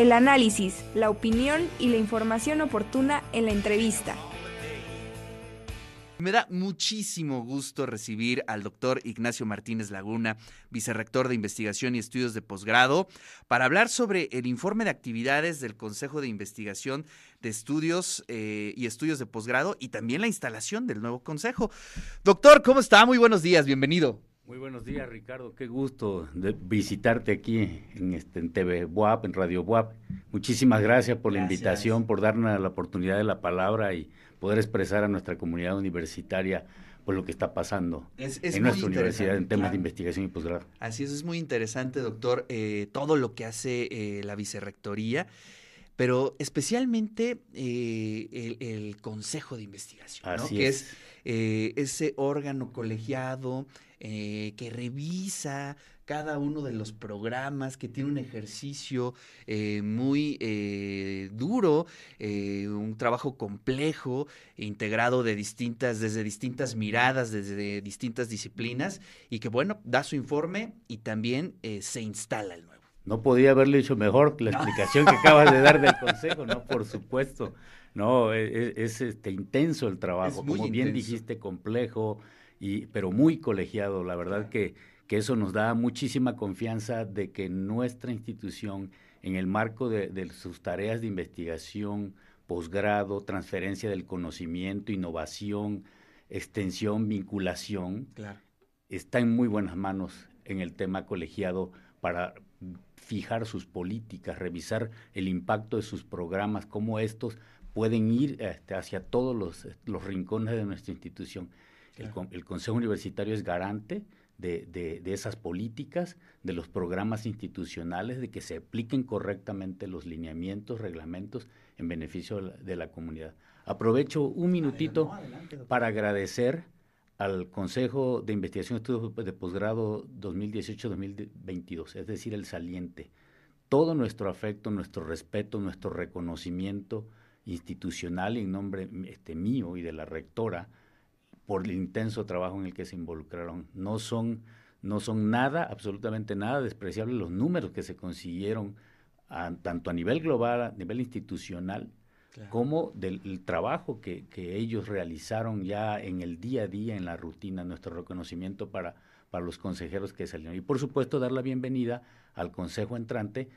El análisis, la opinión y la información oportuna en la entrevista. Me da muchísimo gusto recibir al doctor Ignacio Martínez Laguna, vicerrector de Investigación y Estudios de Posgrado, para hablar sobre el informe de actividades del Consejo de Investigación de Estudios eh, y Estudios de Posgrado y también la instalación del nuevo Consejo. Doctor, ¿cómo está? Muy buenos días, bienvenido. Muy buenos días, Ricardo. Qué gusto de visitarte aquí en, este, en TV WAP, en Radio WAP. Muchísimas gracias por la invitación, por darnos la oportunidad de la palabra y poder expresar a nuestra comunidad universitaria por lo que está pasando en nuestra universidad en temas de investigación y posgrado. Así es, es muy interesante, doctor, eh, todo lo que hace eh, la vicerrectoría, pero especialmente eh, el, Consejo de Investigación, ¿no? que es, es ese órgano colegiado que revisa cada uno de los programas, que tiene un ejercicio eh, muy eh, duro, eh, un trabajo complejo, integrado de distintas, desde distintas miradas, desde distintas disciplinas, y que bueno, da su informe y también se instala el nuevo. No podía haberle hecho mejor la explicación que acabas de dar del consejo, ¿no? Por supuesto. No, e, e, es, este, intenso el trabajo, como bien dijiste, complejo, y, pero muy colegiado. La verdad que que eso nos da muchísima confianza de que nuestra institución, en el marco de, sus tareas de investigación, posgrado, transferencia del conocimiento, innovación, extensión, vinculación, está en muy buenas manos en el tema colegiado para fijar sus políticas, revisar el impacto de sus programas, cómo estos pueden ir este, hacia todos los, rincones de nuestra institución. el, Consejo Universitario es garante de, esas políticas, de los programas institucionales, de que se apliquen correctamente los lineamientos, reglamentos en beneficio de la, comunidad. Aprovecho un minutito para agradecer al Consejo de Investigación y Estudios de Posgrado 2018-2022, es decir, el saliente. Todo nuestro afecto, nuestro respeto, nuestro reconocimiento institucional en nombre este, mío y de la rectora, por el intenso trabajo en el que se involucraron. No son, no son nada, absolutamente nada despreciable los números que se consiguieron tanto a nivel global, a nivel institucional, como del trabajo que, que, ellos realizaron ya en el día a día, en la rutina, nuestro reconocimiento para, para los consejeros que salieron. Y por supuesto dar la bienvenida al consejo entrante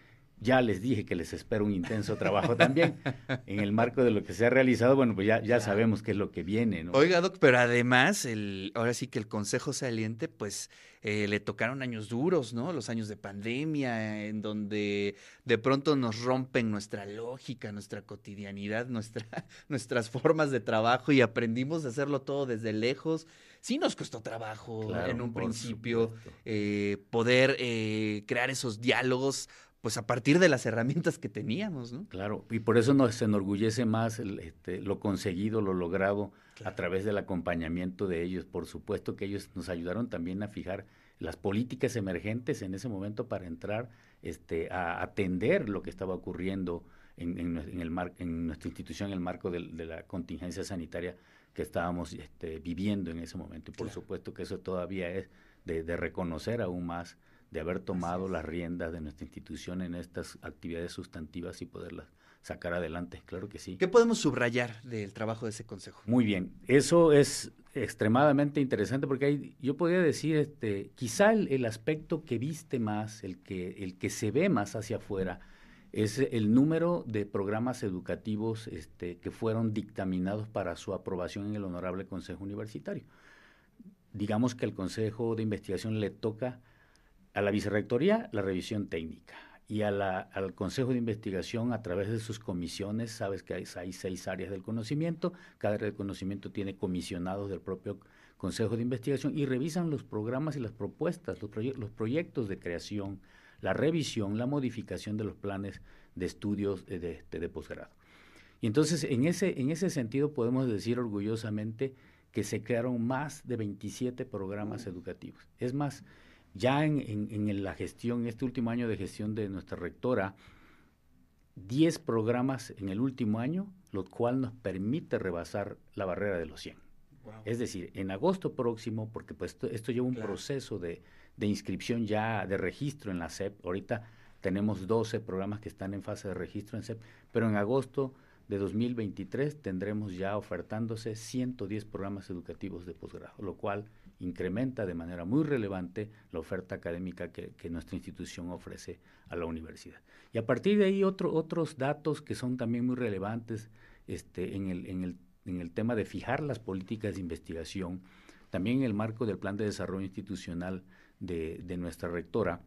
ya les dije que les espero un intenso trabajo también. en el marco de lo que se ha realizado, bueno, pues ya, ya sabemos qué es lo que viene. ¿no? Oiga, Doc, pero además, el, ahora sí que el Consejo Saliente, pues eh, le tocaron años duros, ¿no? Los años de pandemia, en donde de pronto nos rompen nuestra lógica, nuestra cotidianidad, nuestra, nuestras formas de trabajo y aprendimos a hacerlo todo desde lejos. Sí nos costó trabajo en un principio eh, poder eh, crear esos diálogos pues a partir de las herramientas que teníamos, ¿no? Claro, y por eso nos enorgullece más este, lo conseguido, lo logrado a través del acompañamiento de ellos. Por supuesto que ellos nos ayudaron también a fijar las políticas emergentes en ese momento para entrar este, a atender lo que estaba ocurriendo en, el mar, en nuestra institución en el marco de, la contingencia sanitaria que estábamos este, viviendo en ese momento. Y por supuesto que eso todavía es de reconocer aún más de haber tomado las riendas de nuestra institución en estas actividades sustantivas y poderlas sacar adelante, claro que sí. ¿Qué podemos subrayar del trabajo de ese consejo? Muy bien, eso es extremadamente interesante porque hay, yo podría decir, este, quizá el, aspecto que viste más, el que, el que se ve más hacia afuera, es el número de programas educativos este, que fueron dictaminados para su aprobación en el Honorable Consejo Universitario. Digamos que al Consejo de Investigación le toca a la vicerrectoría la revisión técnica y a la, al Consejo de Investigación a través de sus comisiones, sabes que hay, hay, seis áreas del conocimiento, cada área del conocimiento tiene comisionados del propio Consejo de Investigación y revisan los programas y las propuestas, los, los proyectos de creación, la revisión, la modificación de los planes de estudios de, de, de posgrado. Y entonces, en ese, en ese sentido, podemos decir orgullosamente que se crearon más de 27 programas educativos. Es más, ya en, en, la gestión, este último año de gestión de nuestra rectora, 10 programas en el último año, lo cual nos permite rebasar la barrera de los 100. Es decir, en agosto próximo, porque pues esto, lleva un proceso de, de, inscripción ya, de registro en la SEP, ahorita tenemos 12 programas que están en fase de registro en CEP, pero en agosto de 2023 tendremos ya ofertándose 110 programas educativos de posgrado, lo cual incrementa de manera muy relevante la oferta académica que, nuestra institución ofrece a la universidad. Y a partir de ahí otro, otros datos que son también muy relevantes este, en, el, en, el, en el tema de fijar las políticas de investigación, también en el marco del plan de desarrollo institucional de, de nuestra rectora,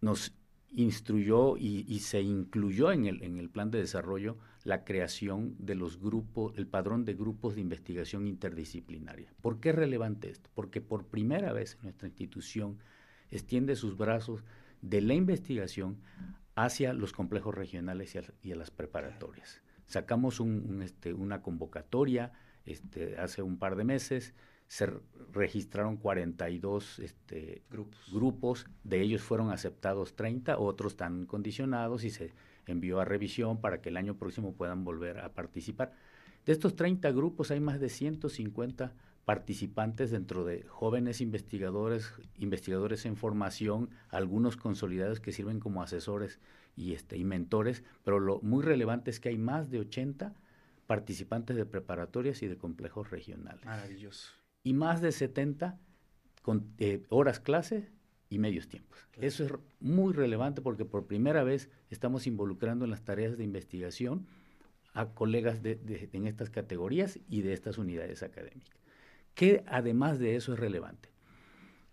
nos instruyó y, se incluyó en el, en el plan de desarrollo la creación de los grupos, el padrón de grupos de investigación interdisciplinaria. ¿Por qué es relevante esto? Porque por primera vez nuestra institución extiende sus brazos de la investigación hacia los complejos regionales y a, las preparatorias. Sacamos este, una convocatoria este, hace un par de meses, se registraron 42 este, grupos. grupos, de ellos fueron aceptados 30, otros están condicionados y se envió a revisión para que el año próximo puedan volver a participar. De estos 30 grupos hay más de 150 participantes dentro de jóvenes investigadores, investigadores en formación, algunos consolidados que sirven como asesores y, este, y mentores, pero lo muy relevante es que hay más de 80 participantes de preparatorias y de complejos regionales. Maravilloso y más de 70 con, eh, horas clase y medios tiempos. Eso es muy relevante porque por primera vez estamos involucrando en las tareas de investigación a colegas de, en estas categorías y de estas unidades académicas. Que además de eso es relevante,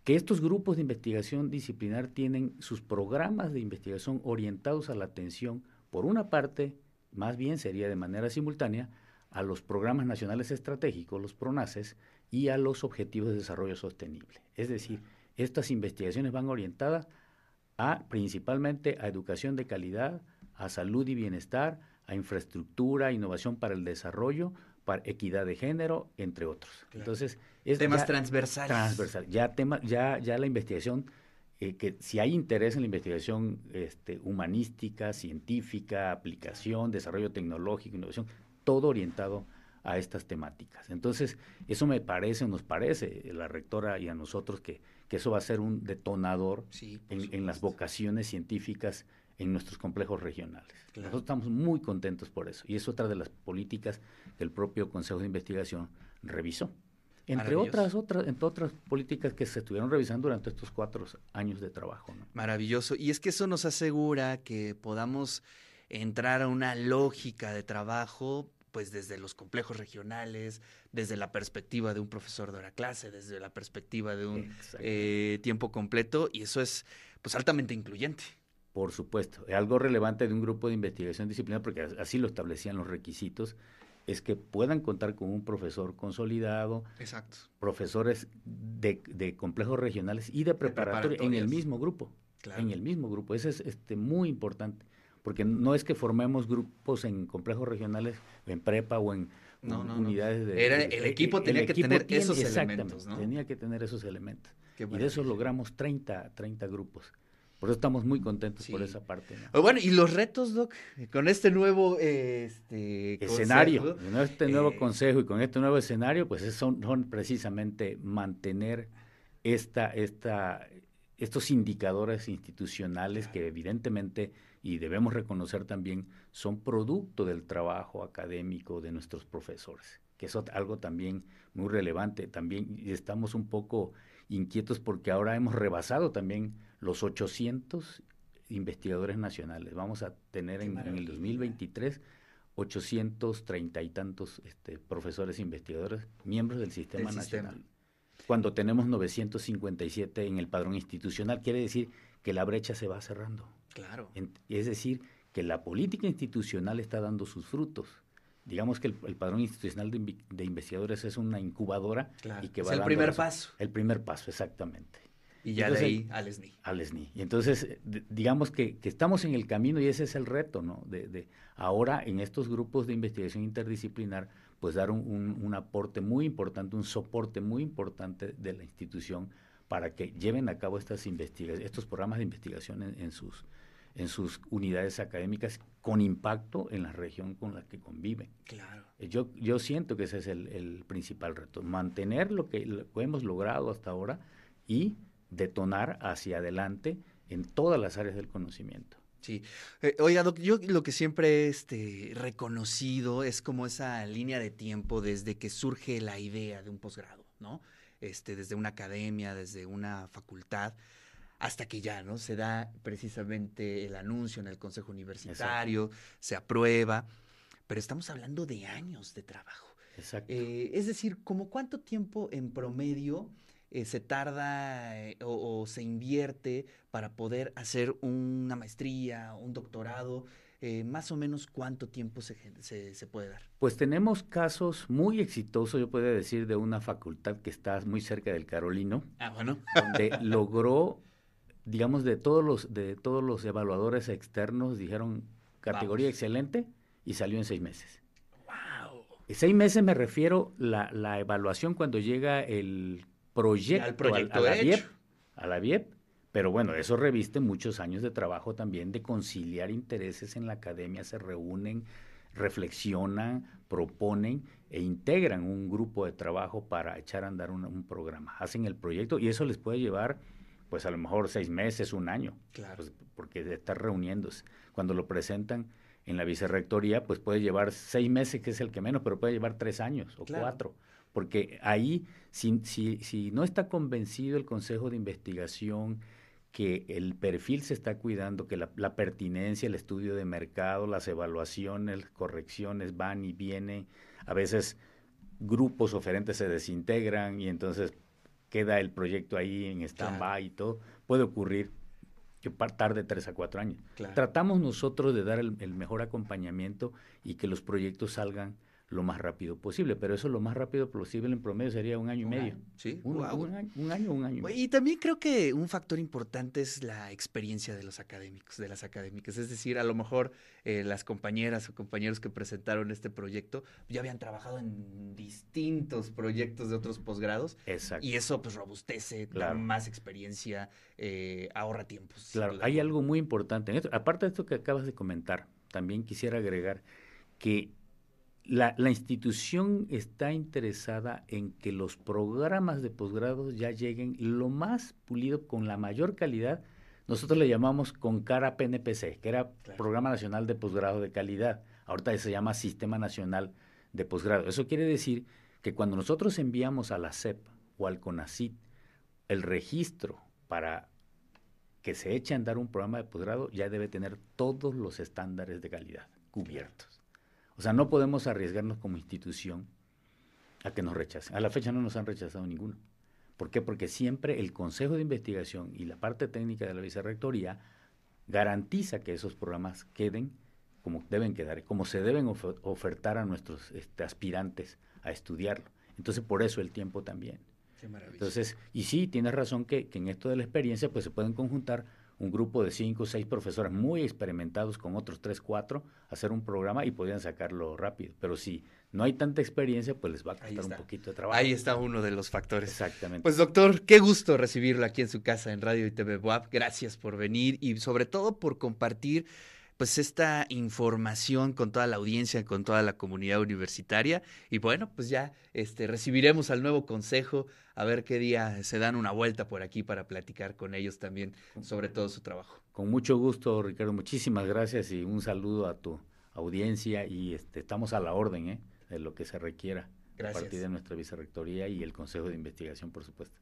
que estos grupos de investigación disciplinar tienen sus programas de investigación orientados a la atención, por una parte, más bien sería de manera simultánea, a los programas nacionales estratégicos, los PRONACES, y a los objetivos de desarrollo sostenible. Es decir, estas investigaciones van orientadas a principalmente a educación de calidad, a salud y bienestar, a infraestructura, innovación para el desarrollo, para equidad de género, entre otros. Entonces, es temas transversales. Transversal. Ya tema, ya, ya la investigación, eh, que si hay interés en la investigación este, humanística, científica, aplicación, desarrollo tecnológico, innovación, todo orientado a estas temáticas. Entonces, eso me parece, nos parece, la rectora y a nosotros, que, que eso va a ser un detonador en, las vocaciones científicas en nuestros complejos regionales. Nosotros estamos muy contentos por eso. Y es otra de las políticas que el propio Consejo de Investigación revisó. Entre otras, otras, entre otras políticas que se estuvieron revisando durante estos cuatro años de trabajo. Maravilloso. Y es que eso nos asegura que podamos entrar a una lógica de trabajo pues desde los complejos regionales, desde la perspectiva de un profesor de hora clase, desde la perspectiva de un eh, tiempo completo, y eso es pues altamente incluyente. Por supuesto. Algo relevante de un grupo de investigación disciplinar, porque así lo establecían los requisitos, es que puedan contar con un profesor consolidado, Exacto. profesores de, de complejos regionales y de preparatoria en el mismo grupo. En el mismo grupo. Eso es este, muy importante porque no es que formemos grupos en complejos regionales, en prepa o en unidades de... Era, el equipo tenía que tener esos elementos, ¿no? Tenía que tener esos elementos. y de eso logramos 30, 30 grupos. Por eso estamos muy contentos por esa parte. Oh, bueno, y los retos, Doc, con este nuevo este, escenario, con este nuevo eh, consejo y con este nuevo escenario, pues son, son precisamente mantener esta, esta, estos indicadores institucionales que evidentemente y debemos reconocer también son producto del trabajo académico de nuestros profesores, que es algo también muy relevante. También estamos un poco inquietos porque ahora hemos rebasado también los 800 investigadores nacionales. Vamos a tener en, el 2023 830 y tantos este, profesores e investigadores, miembros del sistema nacional. Cuando tenemos 957 en el padrón institucional, quiere decir que la brecha se va cerrando. Claro. es decir, que la política institucional está dando sus frutos. Digamos que el, padrón institucional de, investigadores es una incubadora y que va es el primer paso. El primer paso, exactamente. Y ya de ahí al SNI. Al SNI. Y entonces, digamos que, estamos en el camino y ese es el reto, ¿no? De, ahora en estos grupos de investigación interdisciplinar, pues dar un, aporte muy importante, un soporte muy importante de la institución para que lleven a cabo estas estos programas de investigación en sus en sus unidades académicas con impacto en la región con la que conviven. Claro. Eh, yo, yo siento que ese es el, principal reto, mantener lo que, hemos logrado hasta ahora y detonar hacia adelante en todas las áreas del conocimiento. Sí. Eh, oiga, yo lo que siempre he este, reconocido es como esa línea de tiempo desde que surge la idea de un posgrado, ¿no? Este, desde una academia, desde una facultad, hasta que ya, ¿no? Se da precisamente el anuncio en el Consejo Universitario, se aprueba, pero estamos hablando de años de trabajo. Exacto. Eh, es decir, ¿como cuánto tiempo en promedio eh, se tarda eh, o, se invierte para poder hacer una maestría, un doctorado? más o menos cuánto tiempo se, se, puede dar. Pues tenemos casos muy exitosos, yo puedo decir, de una facultad que está muy cerca del Carolino, ah, bueno. donde logró, digamos, de todos los, de todos los evaluadores externos, dijeron categoría excelente y salió en seis meses. ¡Wow! seis meses me refiero la, la evaluación cuando llega el proyecto, proyecto a, la BIEP, a la BIEP. Pero bueno, eso reviste muchos años de trabajo también de conciliar intereses en la academia, se reúnen, reflexionan, proponen e integran un grupo de trabajo para echar a andar un, programa. Hacen el proyecto y eso les puede llevar, pues a lo mejor seis meses, un año, claro. Pues, porque de estar reuniéndose. Cuando lo presentan en la vicerrectoría, pues puede llevar seis meses, que es el que menos, pero puede llevar tres años o cuatro porque ahí, si, si, si no está convencido el Consejo de Investigación que el perfil se está cuidando, que la, pertinencia, el estudio de mercado, las evaluaciones, correcciones van y vienen, a veces grupos oferentes se desintegran y entonces queda el proyecto ahí en stand-by y todo, puede ocurrir que tarde tres a cuatro años. Tratamos nosotros de dar el, mejor acompañamiento y que los proyectos salgan lo más rápido posible, pero eso lo más rápido posible en promedio sería un año y medio. sí, un, año, un año, un año. Y también creo que un factor importante es la experiencia de los académicos, de las académicas. Es decir, a lo mejor eh, las compañeras o compañeros que presentaron este proyecto ya habían trabajado en distintos proyectos de otros posgrados. Exacto. Y eso pues robustece, da más experiencia, eh, ahorra tiempos. Claro, hay algo muy importante. En esto. Aparte de esto que acabas de comentar, también quisiera agregar que la, institución está interesada en que los programas de posgrado ya lleguen lo más pulido, con la mayor calidad. Nosotros le llamamos con cara PNPC, que era Programa Nacional de Posgrado de Calidad. Ahorita se llama Sistema Nacional de Posgrado. Eso quiere decir que cuando nosotros enviamos a la CEP o al CONACIT el registro para que se eche a andar un programa de posgrado, ya debe tener todos los estándares de calidad cubiertos. O sea, no podemos arriesgarnos como institución a que nos rechacen. A la fecha no nos han rechazado ninguno. ¿Por qué? Porque siempre el Consejo de Investigación y la parte técnica de la Vicerrectoría garantiza que esos programas queden como deben quedar, como se deben ofertar a nuestros este, aspirantes a estudiarlo. Entonces, por eso el tiempo también. Qué maravilla. Entonces, y sí, tienes razón que, que en esto de la experiencia, pues se pueden conjuntar un grupo de cinco o seis profesores muy experimentados con otros tres, cuatro, hacer un programa y podían sacarlo rápido. Pero si no hay tanta experiencia, pues les va a costar un poquito de trabajo. Ahí está uno de los factores. Exactamente. Pues doctor, qué gusto recibirlo aquí en su casa en Radio y TV WAP. Gracias por venir y sobre todo por compartir pues esta información con toda la audiencia, con toda la comunidad universitaria. Y bueno, pues ya este, recibiremos al nuevo consejo, a ver qué día se dan una vuelta por aquí para platicar con ellos también sobre todo su trabajo. Con mucho gusto, Ricardo. Muchísimas gracias y un saludo a tu audiencia y este, estamos a la orden ¿eh? de lo que se requiera gracias. a partir de nuestra vicerrectoría y el Consejo de Investigación, por supuesto.